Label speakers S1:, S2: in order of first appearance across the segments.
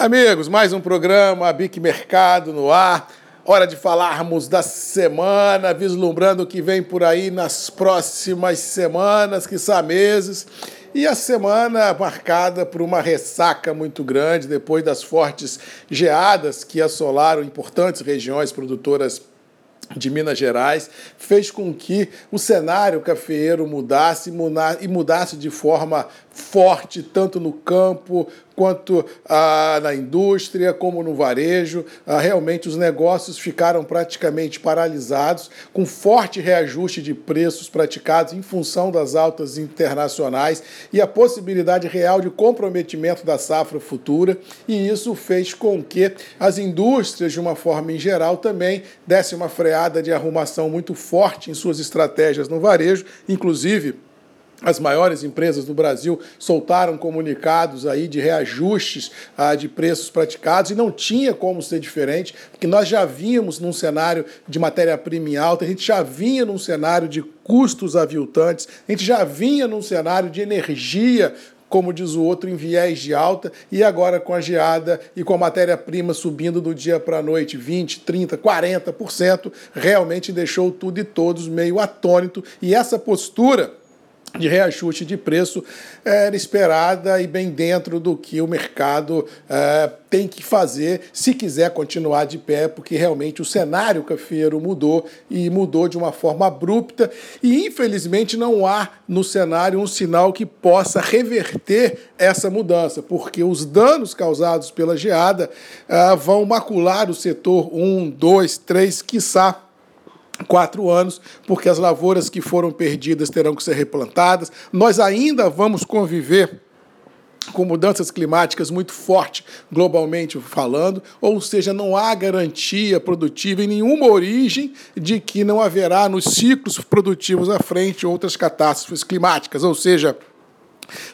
S1: Amigos, mais um programa Bic Mercado no ar. Hora de falarmos da semana, vislumbrando o que vem por aí nas próximas semanas, que meses. E a semana marcada por uma ressaca muito grande depois das fortes geadas que assolaram importantes regiões produtoras de Minas Gerais fez com que o cenário cafeeiro mudasse e mudasse de forma forte, tanto no campo quanto ah, na indústria, como no varejo. Ah, realmente os negócios ficaram praticamente paralisados, com forte reajuste de preços praticados em função das altas internacionais e a possibilidade real de comprometimento da safra futura. E isso fez com que as indústrias, de uma forma em geral, também dessem uma freada de arrumação muito forte em suas estratégias no varejo, inclusive as maiores empresas do Brasil soltaram comunicados aí de reajustes ah, de preços praticados e não tinha como ser diferente, porque nós já vínhamos num cenário de matéria-prima alta, a gente já vinha num cenário de custos aviltantes, a gente já vinha num cenário de energia como diz o outro, em viés de alta, e agora com a geada e com a matéria-prima subindo do dia para a noite 20, 30, 40%, realmente deixou tudo e todos meio atônito. E essa postura de reajuste de preço era esperada e bem dentro do que o mercado é, tem que fazer se quiser continuar de pé, porque realmente o cenário cafeiro mudou e mudou de uma forma abrupta. E infelizmente não há no cenário um sinal que possa reverter essa mudança, porque os danos causados pela geada é, vão macular o setor 1, 2, 3, quiçá quatro anos, porque as lavouras que foram perdidas terão que ser replantadas. Nós ainda vamos conviver com mudanças climáticas muito fortes globalmente falando, ou seja, não há garantia produtiva em nenhuma origem de que não haverá nos ciclos produtivos à frente outras catástrofes climáticas, ou seja,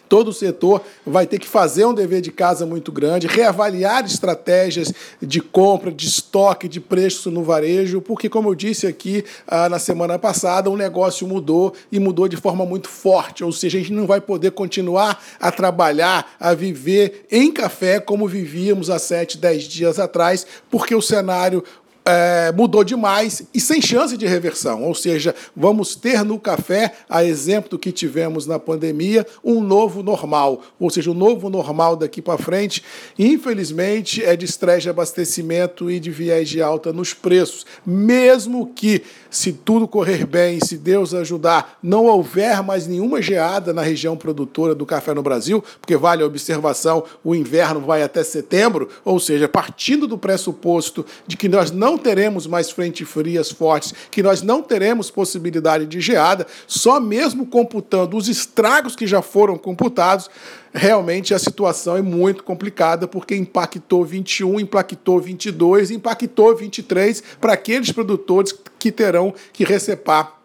S1: Todo o setor vai ter que fazer um dever de casa muito grande, reavaliar estratégias de compra, de estoque, de preço no varejo, porque, como eu disse aqui ah, na semana passada, o negócio mudou e mudou de forma muito forte. Ou seja, a gente não vai poder continuar a trabalhar, a viver em café como vivíamos há sete, dez dias atrás, porque o cenário é, mudou demais e sem chance de reversão. Ou seja, vamos ter no café, a exemplo do que tivemos na pandemia, um novo normal. Ou seja, o novo normal daqui para frente, infelizmente, é de estresse de abastecimento e de viés de alta nos preços. Mesmo que, se tudo correr bem, se Deus ajudar, não houver mais nenhuma geada na região produtora do café no Brasil, porque vale a observação, o inverno vai até setembro, ou seja, partindo do pressuposto de que nós não não teremos mais frente frias fortes, que nós não teremos possibilidade de geada, só mesmo computando os estragos que já foram computados, realmente a situação é muito complicada, porque impactou 21, impactou 22, impactou 23 para aqueles produtores que terão que recepar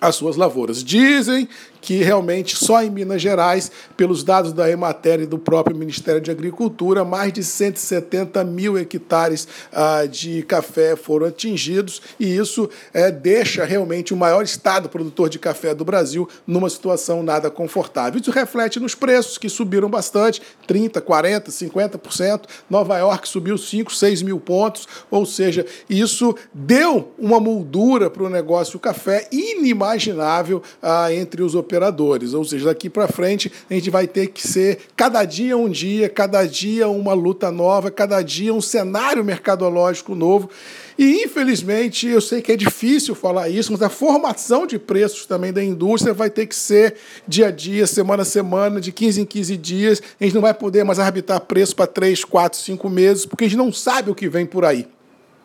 S1: as suas lavouras. Dizem que realmente só em Minas Gerais, pelos dados da Emater e do próprio Ministério de Agricultura, mais de 170 mil hectares ah, de café foram atingidos e isso é, deixa realmente o maior estado produtor de café do Brasil numa situação nada confortável. Isso reflete nos preços que subiram bastante, 30, 40, 50%. Nova York subiu 5, 6 mil pontos, ou seja, isso deu uma moldura para o negócio café inimaginável ah, entre os operadores operadores. Ou seja, daqui para frente a gente vai ter que ser cada dia um dia, cada dia uma luta nova, cada dia um cenário mercadológico novo. E infelizmente, eu sei que é difícil falar isso, mas a formação de preços também da indústria vai ter que ser dia a dia, semana a semana, de 15 em 15 dias. A gente não vai poder mais arbitrar preço para 3, 4, 5 meses, porque a gente não sabe o que vem por aí.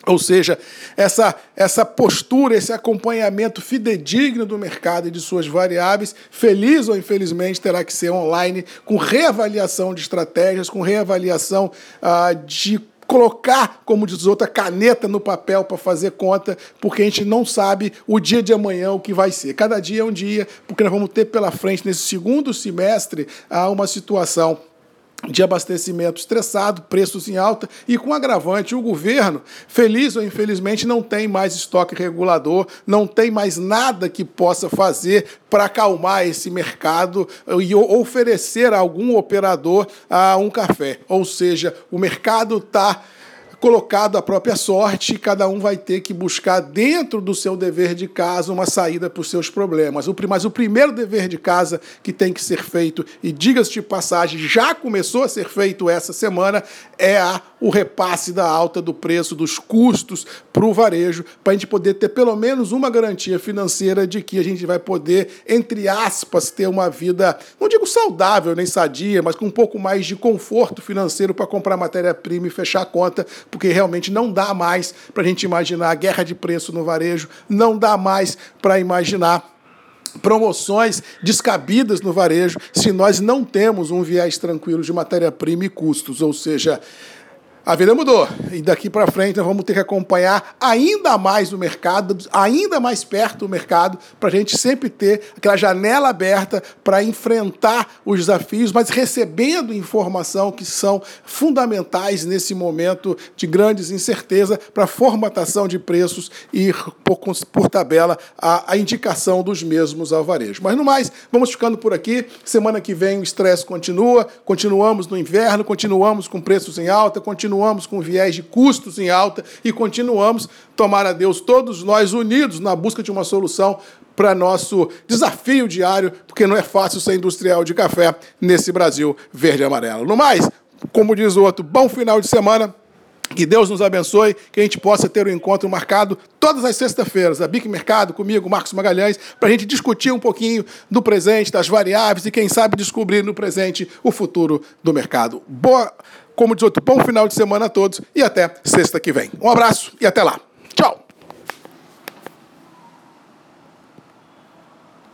S1: Ou seja, essa, essa postura, esse acompanhamento fidedigno do mercado e de suas variáveis, feliz ou infelizmente, terá que ser online, com reavaliação de estratégias, com reavaliação ah, de colocar, como diz outra, caneta no papel para fazer conta, porque a gente não sabe o dia de amanhã o que vai ser. Cada dia é um dia, porque nós vamos ter pela frente, nesse segundo semestre, ah, uma situação de abastecimento estressado, preços em alta e com agravante o governo, feliz ou infelizmente, não tem mais estoque regulador, não tem mais nada que possa fazer para acalmar esse mercado e oferecer a algum operador a um café. Ou seja, o mercado está colocado à própria sorte cada um vai ter que buscar dentro do seu dever de casa uma saída para os seus problemas. Mas o primeiro dever de casa que tem que ser feito, e diga-se de passagem, já começou a ser feito essa semana, é a, o repasse da alta do preço dos custos para o varejo, para a gente poder ter pelo menos uma garantia financeira de que a gente vai poder, entre aspas, ter uma vida, não digo saudável nem sadia, mas com um pouco mais de conforto financeiro para comprar matéria-prima e fechar a conta, porque realmente não dá mais para a gente imaginar a guerra de preço no varejo, não dá mais para imaginar promoções descabidas no varejo se nós não temos um viés tranquilo de matéria-prima e custos, ou seja, a vida mudou e daqui para frente nós vamos ter que acompanhar ainda mais o mercado, ainda mais perto do mercado, para a gente sempre ter aquela janela aberta para enfrentar os desafios, mas recebendo informação que são fundamentais nesse momento de grandes incerteza para formatação de preços e, por, por tabela, a, a indicação dos mesmos ao varejo. Mas no mais, vamos ficando por aqui. Semana que vem o estresse continua, continuamos no inverno, continuamos com preços em alta, continuamos continuamos com viés de custos em alta e continuamos, tomar a Deus, todos nós unidos na busca de uma solução para nosso desafio diário, porque não é fácil ser industrial de café nesse Brasil verde e amarelo. No mais, como diz o outro, bom final de semana. Que Deus nos abençoe, que a gente possa ter um encontro marcado todas as sextas-feiras, a Bic Mercado, comigo, Marcos Magalhães, para a gente discutir um pouquinho do presente, das variáveis e, quem sabe, descobrir no presente o futuro do mercado. Boa como diz outro, bom final de semana a todos e até sexta que vem. Um abraço e até lá.